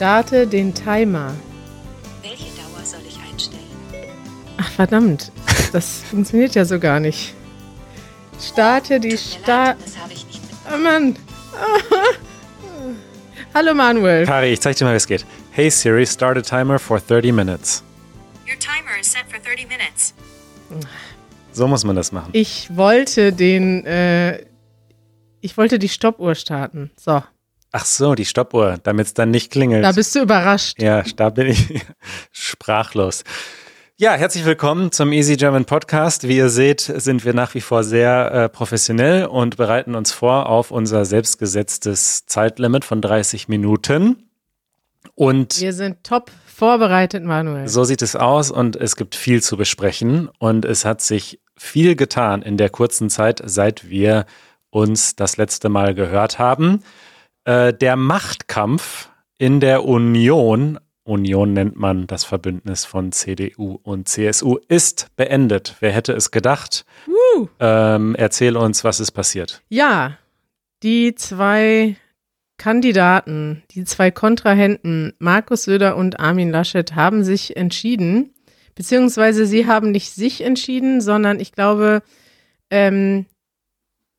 Starte den Timer. Welche Dauer soll ich einstellen? Ach verdammt, das funktioniert ja so gar nicht. Starte die Start. leid, das habe ich nicht mit. Oh Mann. Hallo Manuel. Kari, ich zeig dir mal, wie es geht. Hey Siri, start a timer for 30 minutes. Your timer is set for 30 minutes. So muss man das machen. Ich wollte den, äh, ich wollte die Stoppuhr starten. So, Ach so, die Stoppuhr, damit es dann nicht klingelt. da bist du überrascht. ja, da bin ich sprachlos. Ja, herzlich willkommen zum Easy German Podcast. Wie ihr seht, sind wir nach wie vor sehr äh, professionell und bereiten uns vor auf unser selbstgesetztes Zeitlimit von 30 Minuten. Und Wir sind top vorbereitet, Manuel. So sieht es aus und es gibt viel zu besprechen und es hat sich viel getan in der kurzen Zeit, seit wir uns das letzte Mal gehört haben. Äh, der Machtkampf in der Union, Union nennt man das Verbündnis von CDU und CSU, ist beendet. Wer hätte es gedacht? Ähm, erzähl uns, was ist passiert. Ja, die zwei Kandidaten, die zwei Kontrahenten, Markus Söder und Armin Laschet, haben sich entschieden, beziehungsweise sie haben nicht sich entschieden, sondern ich glaube, ähm,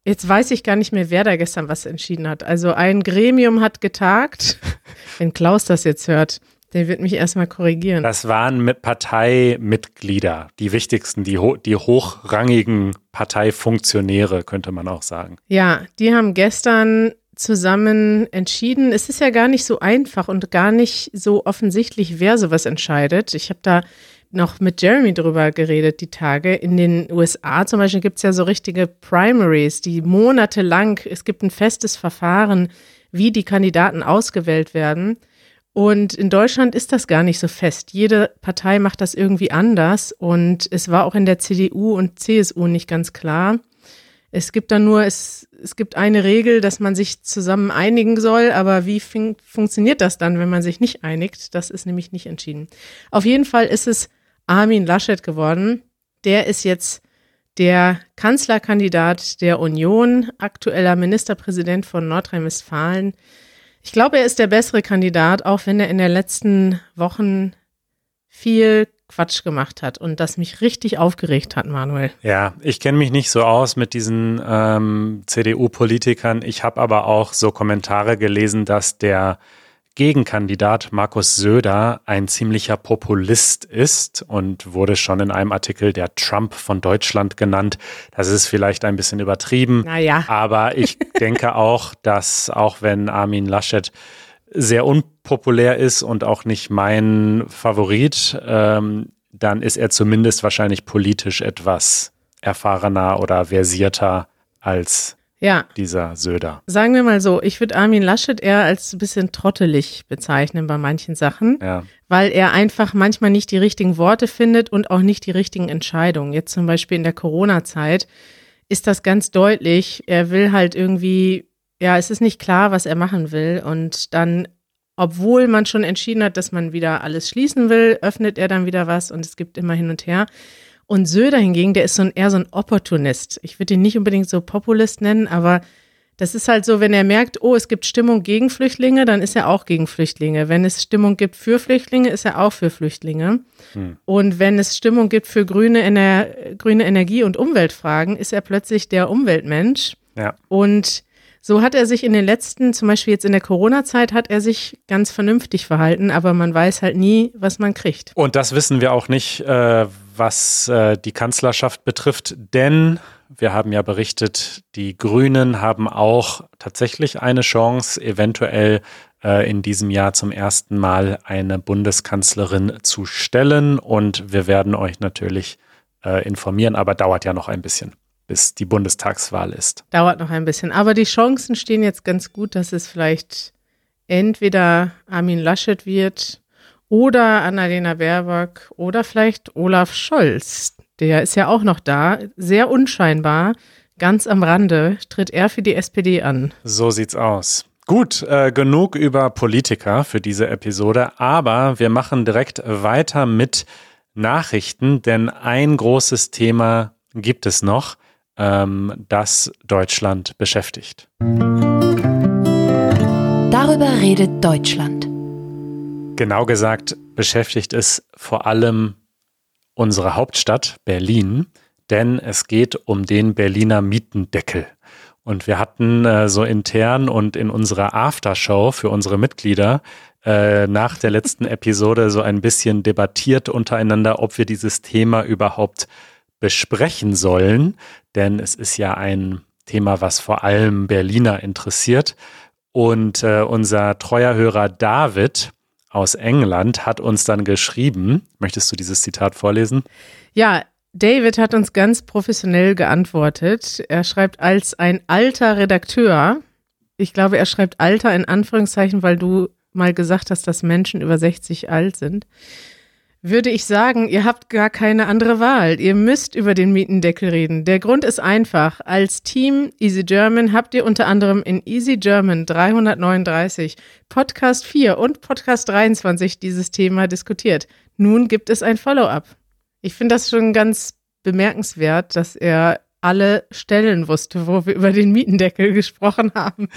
jetzt weiß ich gar nicht mehr, wer da gestern was entschieden hat. Also ein Gremium hat getagt. Wenn Klaus das jetzt hört, der wird mich erstmal korrigieren. Das waren mit Parteimitglieder, die wichtigsten, die, ho die hochrangigen Parteifunktionäre, könnte man auch sagen. Ja, die haben gestern zusammen entschieden. Es ist ja gar nicht so einfach und gar nicht so offensichtlich, wer sowas entscheidet. Ich habe da noch mit Jeremy drüber geredet, die Tage. In den USA zum Beispiel gibt es ja so richtige Primaries, die monatelang, es gibt ein festes Verfahren, wie die Kandidaten ausgewählt werden. Und in Deutschland ist das gar nicht so fest. Jede Partei macht das irgendwie anders. Und es war auch in der CDU und CSU nicht ganz klar. Es gibt dann nur, es, es gibt eine Regel, dass man sich zusammen einigen soll, aber wie fun funktioniert das dann, wenn man sich nicht einigt? Das ist nämlich nicht entschieden. Auf jeden Fall ist es Armin Laschet geworden. Der ist jetzt der Kanzlerkandidat der Union, aktueller Ministerpräsident von Nordrhein-Westfalen. Ich glaube, er ist der bessere Kandidat, auch wenn er in den letzten Wochen viel Quatsch gemacht hat und das mich richtig aufgeregt hat, Manuel. Ja, ich kenne mich nicht so aus mit diesen ähm, CDU-Politikern. Ich habe aber auch so Kommentare gelesen, dass der Gegenkandidat Markus Söder ein ziemlicher Populist ist und wurde schon in einem Artikel der Trump von Deutschland genannt. Das ist vielleicht ein bisschen übertrieben. Naja. Aber ich denke auch, dass auch wenn Armin Laschet sehr unpopulär ist und auch nicht mein Favorit, ähm, dann ist er zumindest wahrscheinlich politisch etwas erfahrener oder versierter als Ja, dieser Söder. sagen wir mal so, ich würde Armin Laschet eher als ein bisschen trottelig bezeichnen bei manchen Sachen, Ja. weil er einfach manchmal nicht die richtigen Worte findet und auch nicht die richtigen Entscheidungen. Jetzt zum Beispiel in der Corona-Zeit ist das ganz deutlich. Er will halt irgendwie, ja, es ist nicht klar, was er machen will und dann obwohl man schon entschieden hat, dass man wieder alles schließen will, öffnet er dann wieder was und es gibt immer hin und her. Und Söder hingegen, der ist so ein, eher so ein Opportunist. Ich würde ihn nicht unbedingt so Populist nennen, aber das ist halt so, wenn er merkt, oh, es gibt Stimmung gegen Flüchtlinge, dann ist er auch gegen Flüchtlinge. Wenn es Stimmung gibt für Flüchtlinge, ist er auch für Flüchtlinge. Und wenn es Stimmung gibt für grüne, Ener grüne Energie und Umweltfragen, ist er plötzlich der Umweltmensch. Ja. Und so hat er sich in den letzten, zum Beispiel jetzt in der Corona-Zeit, hat er sich ganz vernünftig verhalten, aber man weiß halt nie, was man kriegt. Und das wissen wir auch nicht, äh, was äh, die Kanzlerschaft betrifft, denn wir haben ja berichtet, die Grünen haben auch tatsächlich eine Chance, eventuell äh, in diesem Jahr zum ersten Mal eine Bundeskanzlerin zu stellen. Und wir werden euch natürlich äh, informieren, aber dauert ja noch ein bisschen, bis die Bundestagswahl ist. Dauert noch ein bisschen. Aber die Chancen stehen jetzt ganz gut, dass es vielleicht entweder Armin Laschet wird oder Annalena Baerbock oder vielleicht Olaf Scholz. Der ist ja auch noch da, sehr unscheinbar, ganz am Rande, tritt er für die SPD an. So sieht's aus. Gut, äh, genug über Politiker für diese Episode, aber wir machen direkt weiter mit Nachrichten, denn ein großes Thema gibt es noch, ähm, das Deutschland beschäftigt. Darüber redet Deutschland. Genau gesagt beschäftigt es vor allem unsere Hauptstadt Berlin, denn es geht um den Berliner Mietendeckel. Und wir hatten äh, so intern und in unserer Aftershow für unsere Mitglieder äh, nach der letzten Episode so ein bisschen debattiert untereinander, ob wir dieses Thema überhaupt besprechen sollen. Denn es ist ja ein Thema, was vor allem Berliner interessiert. Und äh, unser treuer Hörer David aus England hat uns dann geschrieben. Möchtest du dieses Zitat vorlesen? Ja, David hat uns ganz professionell geantwortet. Er schreibt als ein alter Redakteur. Ich glaube, er schreibt alter in Anführungszeichen, weil du mal gesagt hast, dass Menschen über 60 alt sind würde ich sagen, ihr habt gar keine andere Wahl. Ihr müsst über den Mietendeckel reden. Der Grund ist einfach. Als Team Easy German habt ihr unter anderem in Easy German 339, Podcast 4 und Podcast 23 dieses Thema diskutiert. Nun gibt es ein Follow-up. Ich finde das schon ganz bemerkenswert, dass er alle Stellen wusste, wo wir über den Mietendeckel gesprochen haben.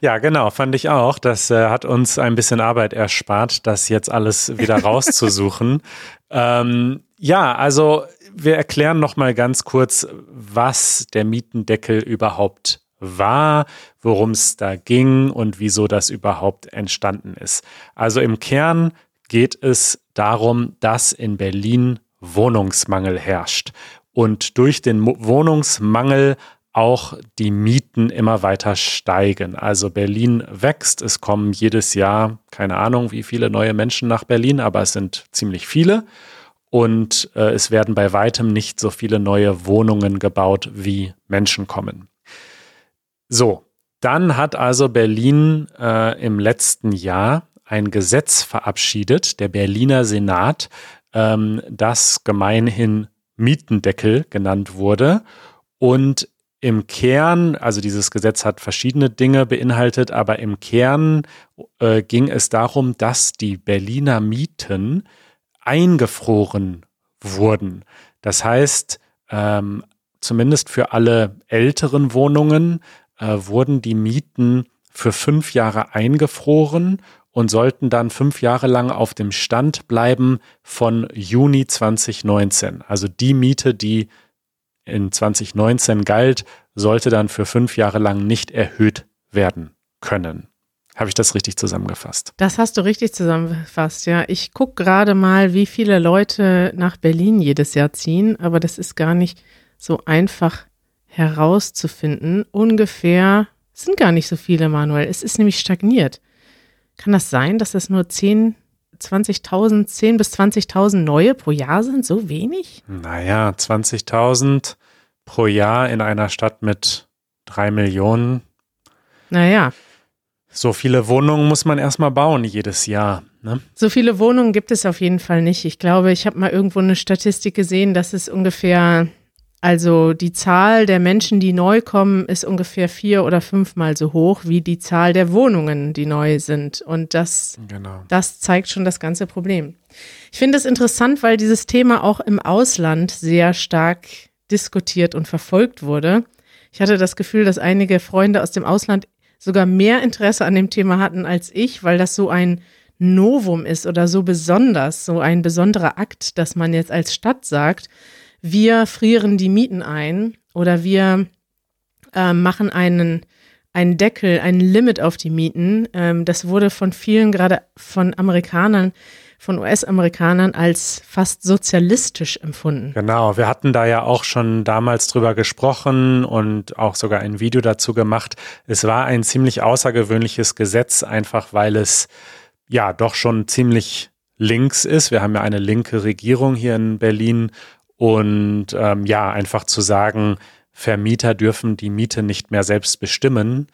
Ja, genau, fand ich auch. Das äh, hat uns ein bisschen Arbeit erspart, das jetzt alles wieder rauszusuchen. ähm, ja, also wir erklären noch mal ganz kurz, was der Mietendeckel überhaupt war, worum es da ging und wieso das überhaupt entstanden ist. Also im Kern geht es darum, dass in Berlin Wohnungsmangel herrscht und durch den Wohnungsmangel auch die Mieten immer weiter steigen. Also Berlin wächst, es kommen jedes Jahr, keine Ahnung, wie viele neue Menschen nach Berlin, aber es sind ziemlich viele. Und äh, es werden bei weitem nicht so viele neue Wohnungen gebaut, wie Menschen kommen. So, dann hat also Berlin äh, im letzten Jahr ein Gesetz verabschiedet, der Berliner Senat, ähm, das gemeinhin Mietendeckel genannt wurde. Und im Kern, also dieses Gesetz hat verschiedene Dinge beinhaltet, aber im Kern äh, ging es darum, dass die Berliner Mieten eingefroren wurden. Das heißt, ähm, zumindest für alle älteren Wohnungen äh, wurden die Mieten für fünf Jahre eingefroren und sollten dann fünf Jahre lang auf dem Stand bleiben von Juni 2019. Also die Miete, die in 2019 galt, sollte dann für fünf Jahre lang nicht erhöht werden können. Habe ich das richtig zusammengefasst? Das hast du richtig zusammengefasst, ja. Ich gucke gerade mal, wie viele Leute nach Berlin jedes Jahr ziehen, aber das ist gar nicht so einfach herauszufinden. Ungefähr, sind gar nicht so viele, Manuel. Es ist nämlich stagniert. Kann das sein, dass das nur 10, 20.000, 10 bis 20.000 neue pro Jahr sind? So wenig? Naja, 20.000 pro Jahr in einer Stadt mit drei Millionen. Naja. So viele Wohnungen muss man erstmal bauen jedes Jahr. Ne? So viele Wohnungen gibt es auf jeden Fall nicht. Ich glaube, ich habe mal irgendwo eine Statistik gesehen, dass es ungefähr also die Zahl der Menschen, die neu kommen, ist ungefähr vier oder fünfmal so hoch wie die Zahl der Wohnungen, die neu sind. Und das, genau. das zeigt schon das ganze Problem. Ich finde es interessant, weil dieses Thema auch im Ausland sehr stark diskutiert und verfolgt wurde. Ich hatte das Gefühl, dass einige Freunde aus dem Ausland sogar mehr Interesse an dem Thema hatten als ich, weil das so ein Novum ist oder so besonders, so ein besonderer Akt, dass man jetzt als Stadt sagt, wir frieren die Mieten ein oder wir äh, machen einen, einen Deckel, ein Limit auf die Mieten. Ähm, das wurde von vielen, gerade von Amerikanern, von US-Amerikanern als fast sozialistisch empfunden. Genau, wir hatten da ja auch schon damals drüber gesprochen und auch sogar ein Video dazu gemacht. Es war ein ziemlich außergewöhnliches Gesetz, einfach weil es ja doch schon ziemlich links ist. Wir haben ja eine linke Regierung hier in Berlin und ähm, ja, einfach zu sagen, Vermieter dürfen die Miete nicht mehr selbst bestimmen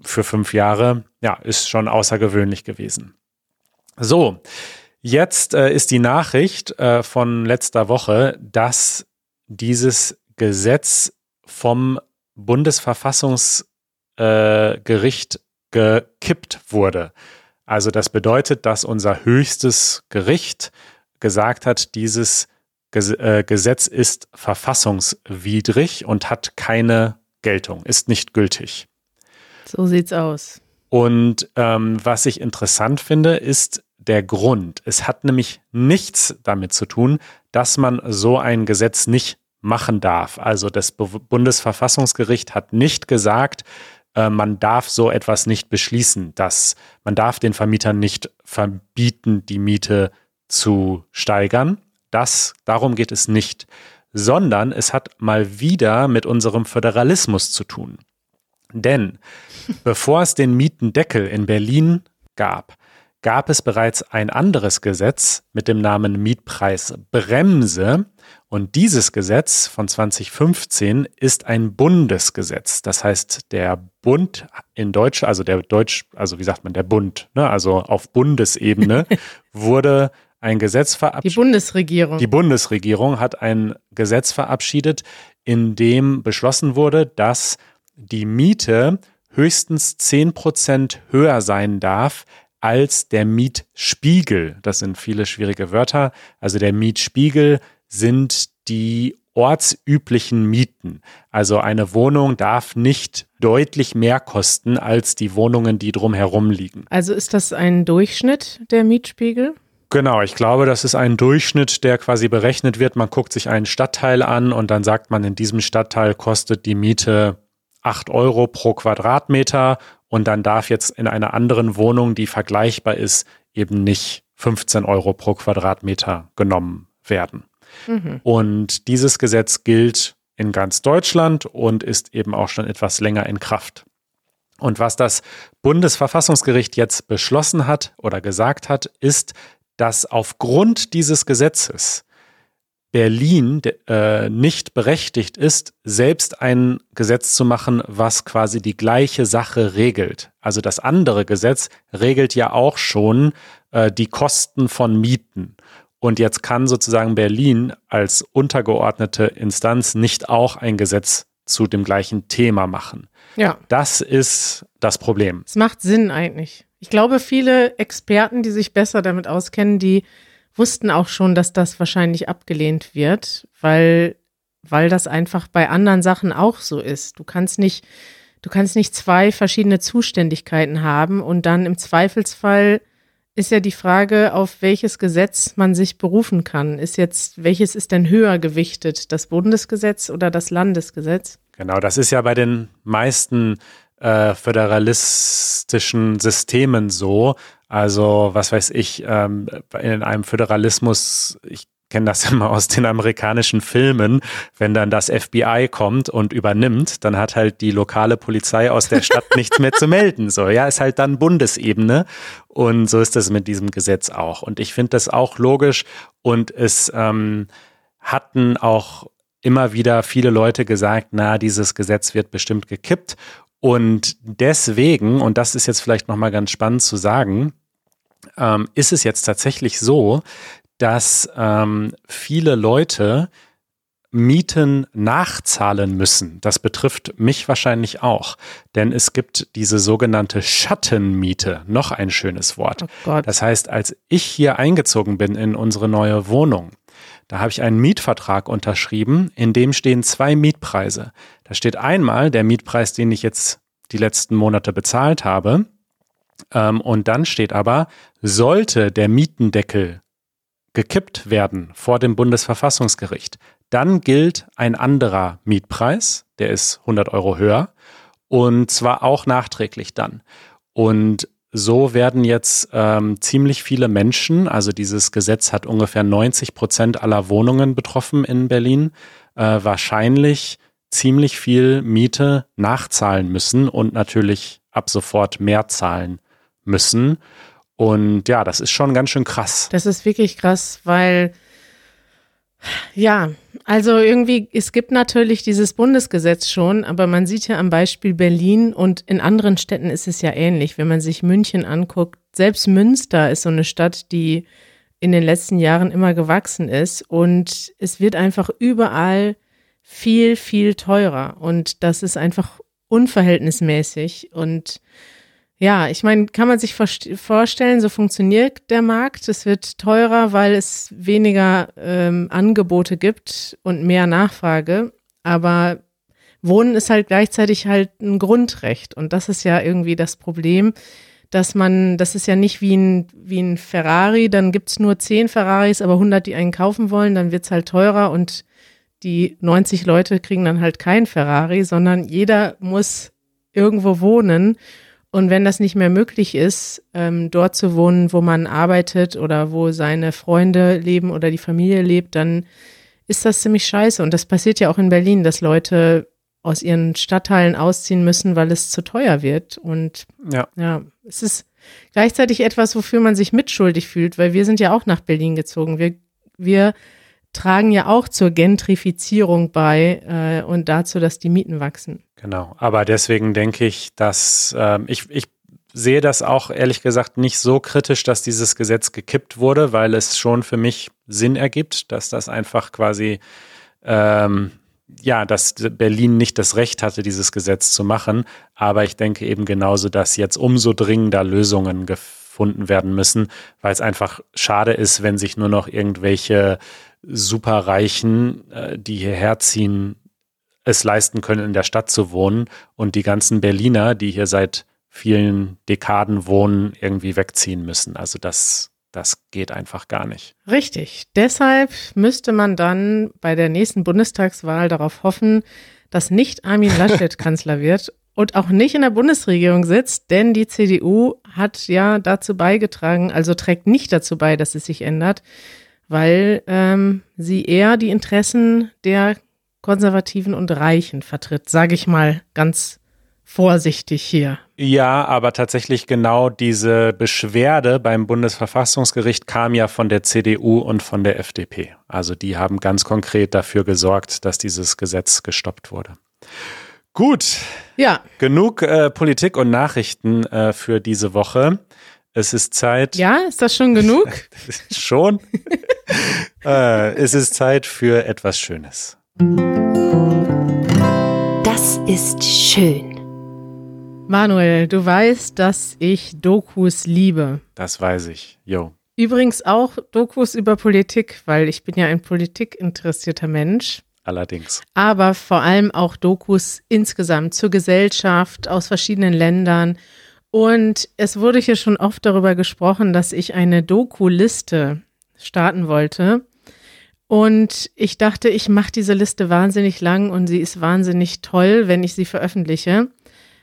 für fünf Jahre, ja, ist schon außergewöhnlich gewesen. So, jetzt äh, ist die Nachricht äh, von letzter Woche, dass dieses Gesetz vom Bundesverfassungsgericht äh, gekippt wurde. Also das bedeutet, dass unser höchstes Gericht gesagt hat, dieses äh, Gesetz ist verfassungswidrig und hat keine Geltung, ist nicht gültig. So sieht's aus. Und ähm, was ich interessant finde, ist, der Grund. Es hat nämlich nichts damit zu tun, dass man so ein Gesetz nicht machen darf. Also das Bundesverfassungsgericht hat nicht gesagt, äh, man darf so etwas nicht beschließen, dass man darf den Vermietern nicht verbieten, die Miete zu steigern. Das, darum geht es nicht, sondern es hat mal wieder mit unserem Föderalismus zu tun. Denn bevor es den Mietendeckel in Berlin gab, gab es bereits ein anderes Gesetz mit dem Namen Mietpreisbremse. Und dieses Gesetz von 2015 ist ein Bundesgesetz. Das heißt, der Bund in Deutsch, also der Deutsch, also wie sagt man, der Bund, ne, also auf Bundesebene wurde ein Gesetz verabschiedet. Die Bundesregierung. Die Bundesregierung hat ein Gesetz verabschiedet, in dem beschlossen wurde, dass die Miete höchstens 10 Prozent höher sein darf als der Mietspiegel. Das sind viele schwierige Wörter. Also der Mietspiegel sind die ortsüblichen Mieten. Also eine Wohnung darf nicht deutlich mehr kosten als die Wohnungen, die drumherum liegen. Also ist das ein Durchschnitt der Mietspiegel? Genau, ich glaube, das ist ein Durchschnitt, der quasi berechnet wird. Man guckt sich einen Stadtteil an und dann sagt man, in diesem Stadtteil kostet die Miete 8 Euro pro Quadratmeter und dann darf jetzt in einer anderen Wohnung, die vergleichbar ist, eben nicht 15 Euro pro Quadratmeter genommen werden. Mhm. Und dieses Gesetz gilt in ganz Deutschland und ist eben auch schon etwas länger in Kraft. Und was das Bundesverfassungsgericht jetzt beschlossen hat oder gesagt hat, ist, dass aufgrund dieses Gesetzes Berlin äh, nicht berechtigt ist, selbst ein Gesetz zu machen, was quasi die gleiche Sache regelt. Also das andere Gesetz regelt ja auch schon äh, die Kosten von Mieten. Und jetzt kann sozusagen Berlin als untergeordnete Instanz nicht auch ein Gesetz zu dem gleichen Thema machen. Ja. Das ist das Problem. Es macht Sinn eigentlich. Ich glaube, viele Experten, die sich besser damit auskennen, die wussten auch schon, dass das wahrscheinlich abgelehnt wird, weil, weil das einfach bei anderen Sachen auch so ist. Du kannst nicht, du kannst nicht zwei verschiedene Zuständigkeiten haben und dann im Zweifelsfall ist ja die Frage, auf welches Gesetz man sich berufen kann. Ist jetzt, welches ist denn höher gewichtet? Das Bundesgesetz oder das Landesgesetz? Genau, das ist ja bei den meisten äh, föderalistischen Systemen so, also, was weiß ich, ähm, in einem Föderalismus, ich kenne das immer aus den amerikanischen Filmen, wenn dann das FBI kommt und übernimmt, dann hat halt die lokale Polizei aus der Stadt nichts mehr zu melden. So, ja, ist halt dann Bundesebene. Und so ist es mit diesem Gesetz auch. Und ich finde das auch logisch. Und es ähm, hatten auch immer wieder viele Leute gesagt, na, dieses Gesetz wird bestimmt gekippt. Und deswegen, und das ist jetzt vielleicht nochmal ganz spannend zu sagen, ähm, ist es jetzt tatsächlich so, dass ähm, viele Leute Mieten nachzahlen müssen. Das betrifft mich wahrscheinlich auch, denn es gibt diese sogenannte Schattenmiete, noch ein schönes Wort. Oh das heißt, als ich hier eingezogen bin in unsere neue Wohnung, da habe ich einen Mietvertrag unterschrieben, in dem stehen zwei Mietpreise. Da steht einmal der Mietpreis, den ich jetzt die letzten Monate bezahlt habe, ähm, und dann steht aber, sollte der Mietendeckel gekippt werden vor dem Bundesverfassungsgericht, dann gilt ein anderer Mietpreis, der ist 100 Euro höher und zwar auch nachträglich dann. Und so werden jetzt ähm, ziemlich viele Menschen, also dieses Gesetz hat ungefähr 90 Prozent aller Wohnungen betroffen in Berlin, äh, wahrscheinlich ziemlich viel Miete nachzahlen müssen und natürlich ab sofort mehr zahlen müssen. Und ja, das ist schon ganz schön krass. Das ist wirklich krass, weil ja, also irgendwie, es gibt natürlich dieses Bundesgesetz schon, aber man sieht ja am Beispiel Berlin und in anderen Städten ist es ja ähnlich. Wenn man sich München anguckt, selbst Münster ist so eine Stadt, die in den letzten Jahren immer gewachsen ist. Und es wird einfach überall viel, viel teurer. Und das ist einfach unverhältnismäßig. Und ja, ich meine, kann man sich vorstellen, so funktioniert der Markt. Es wird teurer, weil es weniger ähm, Angebote gibt und mehr Nachfrage. Aber Wohnen ist halt gleichzeitig halt ein Grundrecht. Und das ist ja irgendwie das Problem, dass man, das ist ja nicht wie ein, wie ein Ferrari, dann gibt's nur zehn Ferraris, aber 100, die einen kaufen wollen, dann wird's halt teurer und die 90 Leute kriegen dann halt kein Ferrari, sondern jeder muss irgendwo wohnen. Und wenn das nicht mehr möglich ist, ähm, dort zu wohnen, wo man arbeitet oder wo seine Freunde leben oder die Familie lebt, dann ist das ziemlich scheiße. Und das passiert ja auch in Berlin, dass Leute aus ihren Stadtteilen ausziehen müssen, weil es zu teuer wird. Und Ja. ja, es ist gleichzeitig etwas, wofür man sich mitschuldig fühlt, weil wir sind ja auch nach Berlin gezogen. Wir, wir tragen ja auch zur Gentrifizierung bei äh, und dazu, dass die Mieten wachsen. Genau, aber deswegen denke ich, dass ähm, ich, ich sehe das auch ehrlich gesagt nicht so kritisch, dass dieses Gesetz gekippt wurde, weil es schon für mich Sinn ergibt, dass das einfach quasi, ähm, ja, dass Berlin nicht das Recht hatte, dieses Gesetz zu machen. Aber ich denke eben genauso, dass jetzt umso dringender Lösungen gefunden werden müssen, weil es einfach schade ist, wenn sich nur noch irgendwelche Superreichen, äh, die hierher ziehen, es leisten können, in der Stadt zu wohnen und die ganzen Berliner, die hier seit vielen Dekaden wohnen, irgendwie wegziehen müssen. Also das, das geht einfach gar nicht. Richtig. Deshalb müsste man dann bei der nächsten Bundestagswahl darauf hoffen, dass nicht Armin Laschet Kanzler wird und auch nicht in der Bundesregierung sitzt, denn die CDU hat ja dazu beigetragen, also trägt nicht dazu bei, dass es sich ändert, weil ähm, sie eher die Interessen der Konservativen und Reichen vertritt, sage ich mal ganz vorsichtig hier. Ja, aber tatsächlich genau diese Beschwerde beim Bundesverfassungsgericht kam ja von der CDU und von der FDP. Also die haben ganz konkret dafür gesorgt, dass dieses Gesetz gestoppt wurde. Gut, Ja, genug äh, Politik und Nachrichten äh, für diese Woche. Es ist Zeit. ja, ist das schon genug? Schon. äh, es ist Zeit für etwas Schönes. Das ist schön. Manuel, du weißt, dass ich Dokus liebe. Das weiß ich. Jo. Übrigens auch Dokus über Politik, weil ich bin ja ein politikinteressierter Mensch. Allerdings. aber vor allem auch Dokus insgesamt zur Gesellschaft aus verschiedenen Ländern. Und es wurde hier schon oft darüber gesprochen, dass ich eine Doku-Liste starten wollte. Und ich dachte, ich mache diese Liste wahnsinnig lang und sie ist wahnsinnig toll, wenn ich sie veröffentliche.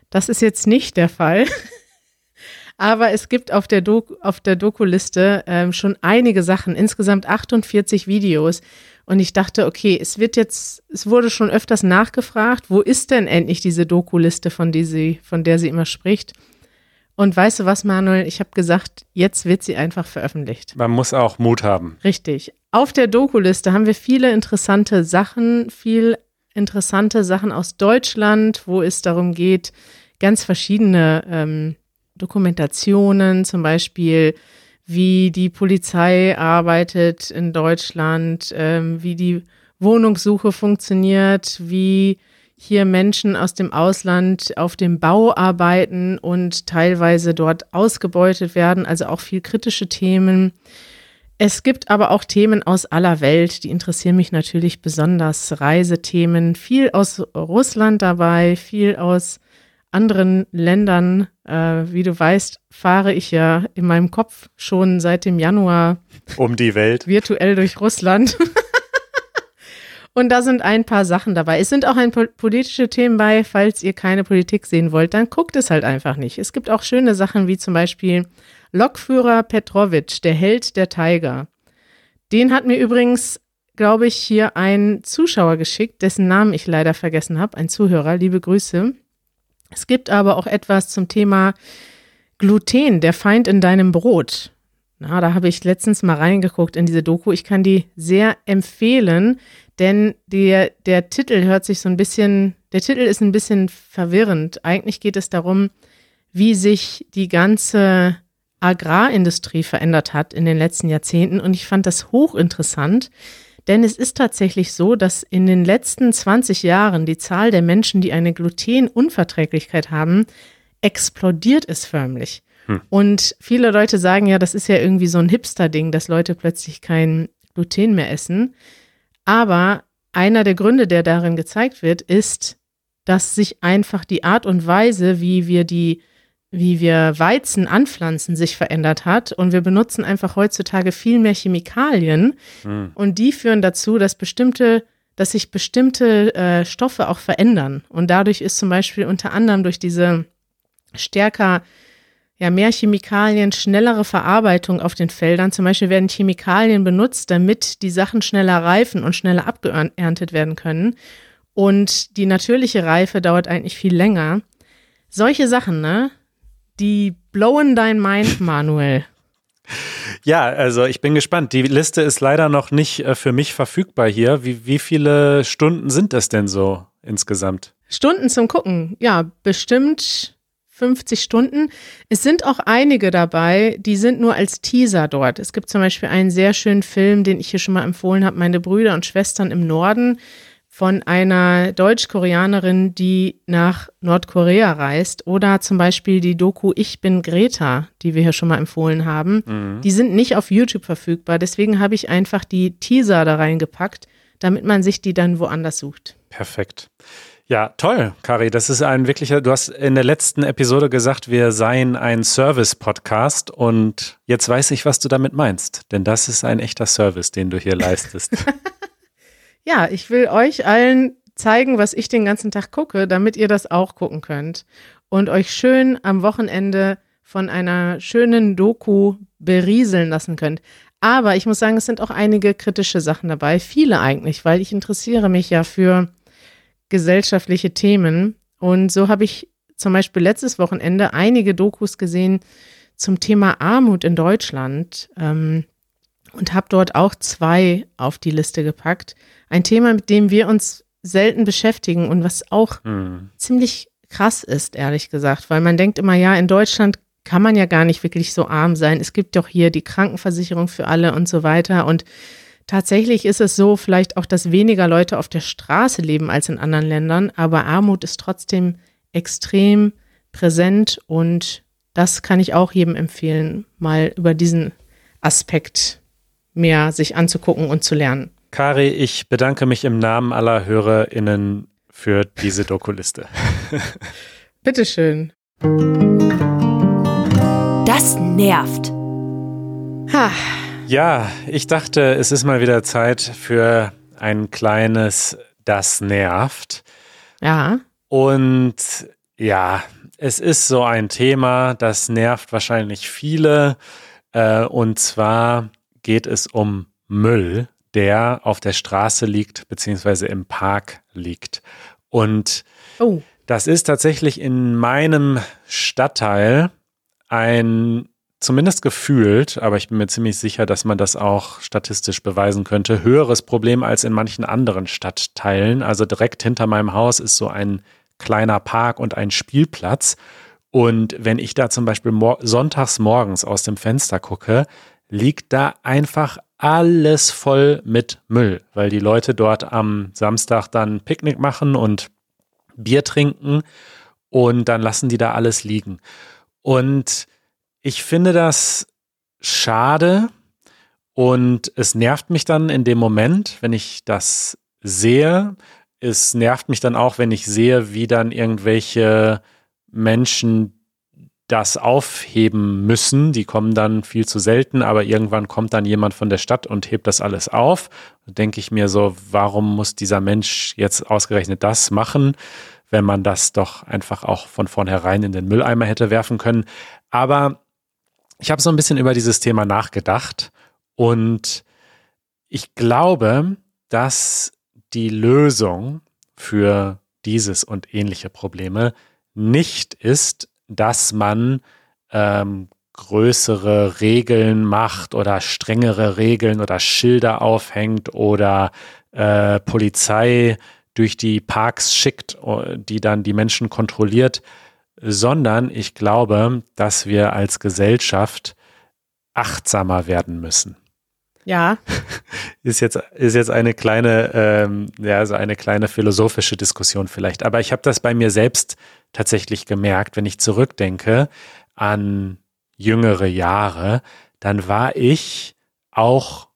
Das ist jetzt nicht der Fall. Aber es gibt auf der, Doku, auf der Doku-Liste ähm, schon einige Sachen, insgesamt 48 Videos. Und ich dachte, okay, es wird jetzt, es wurde schon öfters nachgefragt, wo ist denn endlich diese Doku-Liste, von, die von der sie immer spricht? Und weißt du was, Manuel? Ich habe gesagt, jetzt wird sie einfach veröffentlicht. Man muss auch Mut haben. Richtig. Auf der Doku-Liste haben wir viele interessante Sachen, viel interessante Sachen aus Deutschland, wo es darum geht, ganz verschiedene ähm, Dokumentationen, zum Beispiel wie die Polizei arbeitet in Deutschland, ähm, wie die Wohnungssuche funktioniert, wie hier Menschen aus dem Ausland auf dem Bau arbeiten und teilweise dort ausgebeutet werden, also auch viel kritische Themen. Es gibt aber auch Themen aus aller Welt, die interessieren mich natürlich besonders. Reisethemen, viel aus Russland dabei, viel aus anderen Ländern. Äh, wie du weißt, fahre ich ja in meinem Kopf schon seit dem Januar Um die Welt. virtuell durch Russland. Und da sind ein paar Sachen dabei. Es sind auch ein po politische Themen bei. Falls ihr keine Politik sehen wollt, dann guckt es halt einfach nicht. Es gibt auch schöne Sachen wie zum Beispiel Lokführer Petrovic, der Held der Tiger. Den hat mir übrigens, glaube ich, hier ein Zuschauer geschickt, dessen Namen ich leider vergessen habe. Ein Zuhörer, liebe Grüße. Es gibt aber auch etwas zum Thema Gluten, der Feind in deinem Brot. Na, da habe ich letztens mal reingeguckt in diese Doku. Ich kann die sehr empfehlen, denn der, der Titel hört sich so ein bisschen, der Titel ist ein bisschen verwirrend. Eigentlich geht es darum, wie sich die ganze Agrarindustrie verändert hat in den letzten Jahrzehnten. Und ich fand das hochinteressant, denn es ist tatsächlich so, dass in den letzten 20 Jahren die Zahl der Menschen, die eine Glutenunverträglichkeit haben, explodiert ist förmlich. Und viele Leute sagen ja, das ist ja irgendwie so ein Hipster-Ding, dass Leute plötzlich kein Gluten mehr essen. Aber einer der Gründe, der darin gezeigt wird, ist, dass sich einfach die Art und Weise, wie wir die wie wir Weizen anpflanzen, sich verändert hat. Und wir benutzen einfach heutzutage viel mehr Chemikalien. Hm. Und die führen dazu, dass bestimmte, dass sich bestimmte äh, Stoffe auch verändern. Und dadurch ist zum Beispiel unter anderem durch diese stärker, ja, mehr Chemikalien, schnellere Verarbeitung auf den Feldern. Zum Beispiel werden Chemikalien benutzt, damit die Sachen schneller reifen und schneller abgeerntet werden können. Und die natürliche Reife dauert eigentlich viel länger. Solche Sachen, ne? Die blowen dein Mind, Manuel. Ja, also ich bin gespannt. Die Liste ist leider noch nicht äh, für mich verfügbar hier. Wie, wie viele Stunden sind das denn so insgesamt? Stunden zum Gucken. Ja, bestimmt 50 Stunden. Es sind auch einige dabei, die sind nur als Teaser dort. Es gibt zum Beispiel einen sehr schönen Film, den ich hier schon mal empfohlen habe, Meine Brüder und Schwestern im Norden von einer Deutsch-Koreanerin, die nach Nordkorea reist. Oder zum Beispiel die Doku Ich bin Greta, die wir hier schon mal empfohlen haben. Die sind nicht auf YouTube verfügbar. Deswegen habe ich einfach die Teaser da reingepackt, damit man sich die dann woanders sucht. Perfekt. Ja, toll, Kari. Das ist ein wirklicher, du hast in der letzten Episode gesagt, wir seien ein Service-Podcast und jetzt weiß ich, was du damit meinst. Denn das ist ein echter Service, den du hier leistest. Ja, ich will euch allen zeigen, was ich den ganzen Tag gucke, damit ihr das auch gucken könnt und euch schön am Wochenende von einer schönen Doku berieseln lassen könnt. Aber ich muss sagen, es sind auch einige kritische Sachen dabei, viele eigentlich, weil ich interessiere mich ja für gesellschaftliche Themen. Und so habe ich zum Beispiel letztes Wochenende einige Dokus gesehen zum Thema Armut in Deutschland ähm, und habe dort auch zwei auf die Liste gepackt. Ein Thema, mit dem wir uns selten beschäftigen und was auch Hm. ziemlich krass ist, ehrlich gesagt, weil man denkt immer, ja, in Deutschland kann man ja gar nicht wirklich so arm sein. Es gibt doch hier die Krankenversicherung für alle und so weiter. Und tatsächlich ist es so, vielleicht auch, dass weniger Leute auf der Straße leben als in anderen Ländern, aber Armut ist trotzdem extrem präsent und das kann ich auch jedem empfehlen, mal über diesen Aspekt mehr sich anzugucken und zu lernen. Kari, ich bedanke mich im Namen aller HörerInnen für diese Dokuliste. Bitteschön. Das nervt. Ha, Ja, ich dachte, es ist mal wieder Zeit für ein kleines Das nervt. ja, Und ja, es ist so ein Thema, das nervt wahrscheinlich viele. Äh, und zwar geht es um Müll, der auf der Straße liegt, beziehungsweise im Park liegt. Und oh, das ist tatsächlich in meinem Stadtteil ein, zumindest gefühlt, aber ich bin mir ziemlich sicher, dass man das auch statistisch beweisen könnte, höheres Problem als in manchen anderen Stadtteilen. Also direkt hinter meinem Haus ist so ein kleiner Park und ein Spielplatz. Und wenn ich da zum Beispiel sonntags morgens aus dem Fenster gucke, liegt da einfach alles voll mit Müll, weil die Leute dort am Samstag dann Picknick machen und Bier trinken und dann lassen die da alles liegen. Und ich finde das schade und es nervt mich dann in dem Moment, wenn ich das sehe. Es nervt mich dann auch, wenn ich sehe, wie dann irgendwelche Menschen das aufheben müssen. Die kommen dann viel zu selten, aber irgendwann kommt dann jemand von der Stadt und hebt das alles auf. Denke ich mir so, warum muss dieser Mensch jetzt ausgerechnet das machen, wenn man das doch einfach auch von vornherein in den Mülleimer hätte werfen können. Aber ich habe so ein bisschen über dieses Thema nachgedacht und ich glaube, dass die Lösung für dieses und ähnliche Probleme nicht ist, dass man ähm, größere Regeln macht oder strengere Regeln oder Schilder aufhängt oder äh, Polizei durch die Parks schickt, äh, die dann die Menschen kontrolliert, sondern ich glaube, dass wir als Gesellschaft achtsamer werden müssen. Ja, ist jetzt ist jetzt eine kleine ähm, ja also eine kleine philosophische Diskussion vielleicht. Aber ich habe das bei mir selbst tatsächlich gemerkt wenn ich zurückdenke an jüngere Jahre dann war ich auch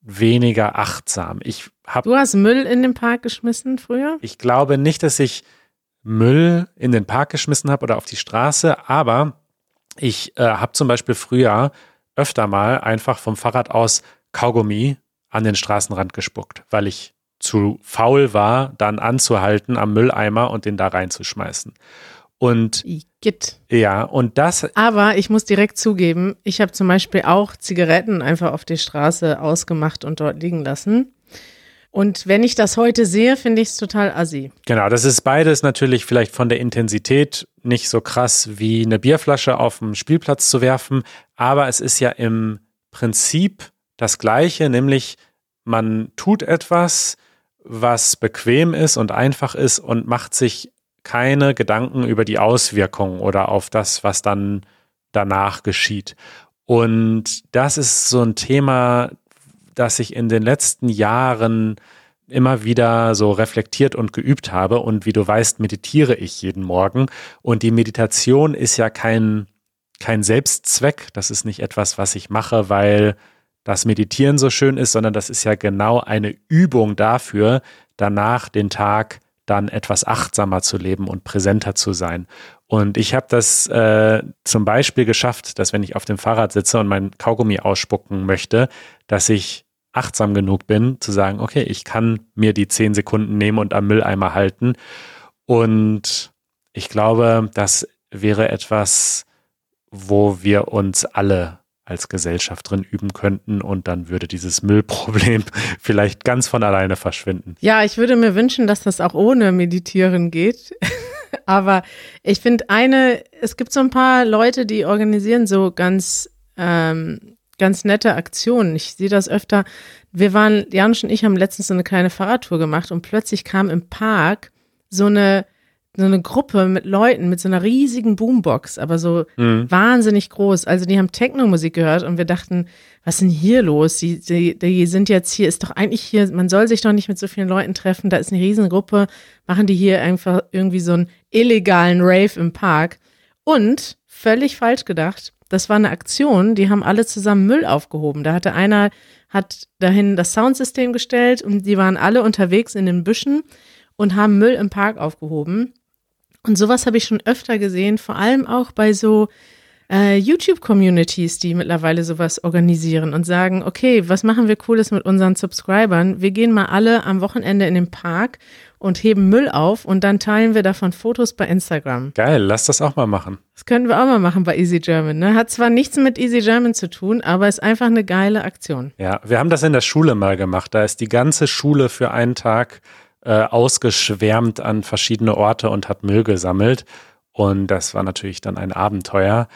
weniger achtsam. Ich habe du hast Müll in den Park geschmissen früher? ich glaube nicht dass ich Müll in den Park geschmissen habe oder auf die Straße aber Ich äh, habe zum Beispiel früher öfter mal einfach vom Fahrrad aus Kaugummi an den Straßenrand gespuckt, weil ich zu faul war, dann anzuhalten am Mülleimer und den da reinzuschmeißen. Und Igitt. ja, und das, Aber ich muss direkt zugeben, ich habe zum Beispiel auch Zigaretten einfach auf die Straße ausgemacht und dort liegen lassen. Und wenn ich das heute sehe, finde ich es total assi. genau, das ist beides natürlich vielleicht von der Intensität nicht so krass wie eine Bierflasche auf dem Spielplatz zu werfen, aber es ist ja im Prinzip das Gleiche, nämlich man tut etwas, was bequem ist und einfach ist und macht sich keine Gedanken über die Auswirkungen oder auf das, was dann danach geschieht. Und das ist so ein Thema, das ich in den letzten Jahren immer wieder so reflektiert und geübt habe. Und wie du weißt, meditiere ich jeden Morgen. Und die Meditation ist ja kein, kein Selbstzweck. Das ist nicht etwas, was ich mache, weil das Meditieren so schön ist, sondern das ist ja genau eine Übung dafür, danach den Tag dann etwas achtsamer zu leben und präsenter zu sein. Und ich habe das äh, zum Beispiel geschafft, dass wenn ich auf dem Fahrrad sitze und mein Kaugummi ausspucken möchte, dass ich achtsam genug bin, zu sagen, okay, ich kann mir die zehn Sekunden nehmen und am Mülleimer halten. Und ich glaube, das wäre etwas, wo wir uns alle als Gesellschaft drin üben könnten und dann würde dieses Müllproblem vielleicht ganz von alleine verschwinden. Ja, ich würde mir wünschen, dass das auch ohne Meditieren geht. Aber ich finde eine, es gibt so ein paar Leute, die organisieren so ganz, ähm, ganz nette Aktionen. Ich sehe das öfter. Wir waren, Janusz und ich haben letztens so eine kleine Fahrradtour gemacht und plötzlich kam im Park so eine, so eine Gruppe mit Leuten mit so einer riesigen Boombox, aber so Mhm. wahnsinnig groß. Also die haben Techno-Musik gehört und wir dachten, was ist denn hier los? Die, die, die sind jetzt hier, ist doch eigentlich hier, man soll sich doch nicht mit so vielen Leuten treffen, da ist eine Riesengruppe, machen die hier einfach irgendwie so einen illegalen Rave im Park. Und völlig falsch gedacht, das war eine Aktion, die haben alle zusammen Müll aufgehoben. Da hatte einer, hat dahin das Soundsystem gestellt und die waren alle unterwegs in den Büschen und haben Müll im Park aufgehoben. Und sowas habe ich schon öfter gesehen, vor allem auch bei so äh, YouTube-Communities, die mittlerweile sowas organisieren und sagen, okay, was machen wir Cooles mit unseren Subscribern? Wir gehen mal alle am Wochenende in den Park und heben Müll auf und dann teilen wir davon Fotos bei Instagram. Geil, lass das auch mal machen. Das könnten wir auch mal machen bei Easy German. Ne? Hat zwar nichts mit Easy German zu tun, aber ist einfach eine geile Aktion. Ja, wir haben das in der Schule mal gemacht. Da ist die ganze Schule für einen Tag äh, ausgeschwärmt an verschiedene Orte und hat Müll gesammelt. Und das war natürlich dann ein Abenteuer.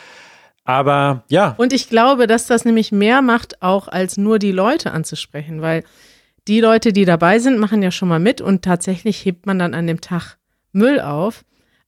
Aber ja, Und ich glaube, dass das nämlich mehr macht, auch als nur die Leute anzusprechen, weil die Leute, die dabei sind, machen ja schon mal mit und tatsächlich hebt man dann an dem Tag Müll auf.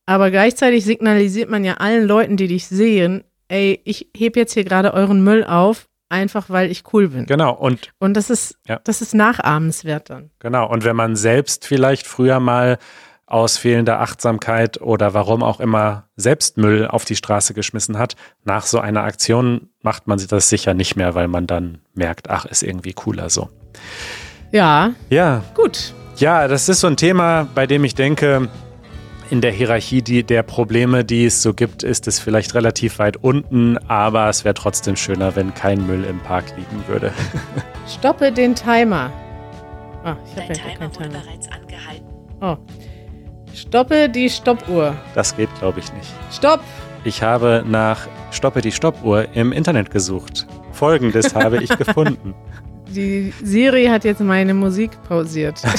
Aber gleichzeitig signalisiert man ja allen Leuten, die dich sehen, ey, ich heb jetzt hier gerade euren Müll auf, einfach weil ich cool bin. genau. Und Und das ist, Ja. das ist nachahmenswert dann. Genau, und wenn man selbst vielleicht früher mal aus fehlender Achtsamkeit oder warum auch immer selbst Müll auf die Straße geschmissen hat, nach so einer Aktion macht man das sicher nicht mehr, weil man dann merkt, ach, ist irgendwie cooler so. Ja, Ja, gut. ja, das ist so ein Thema, bei dem ich denke, in der Hierarchie die, der Probleme, die es so gibt, ist es vielleicht relativ weit unten, aber es wäre trotzdem schöner, wenn kein Müll im Park liegen würde. Stoppe den Timer. Ah, ich habe Dein Timer keinen wurde Timer. bereits angehalten. Oh. Stoppe die Stoppuhr. Das geht, glaube ich, nicht. Stopp! Ich habe nach Stoppe die Stoppuhr im Internet gesucht. Folgendes habe ich gefunden. Die Siri hat jetzt meine Musik pausiert.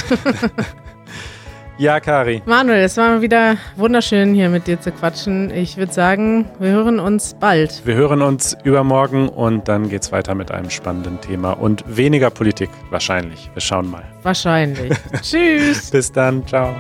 Ja, Kari. Manuel, es war wieder wunderschön, hier mit dir zu quatschen. Ich würde sagen, wir hören uns bald. Wir hören uns übermorgen und dann geht's weiter mit einem spannenden Thema und weniger Politik wahrscheinlich. Wir schauen mal. Wahrscheinlich. Tschüss. Bis dann. Ciao.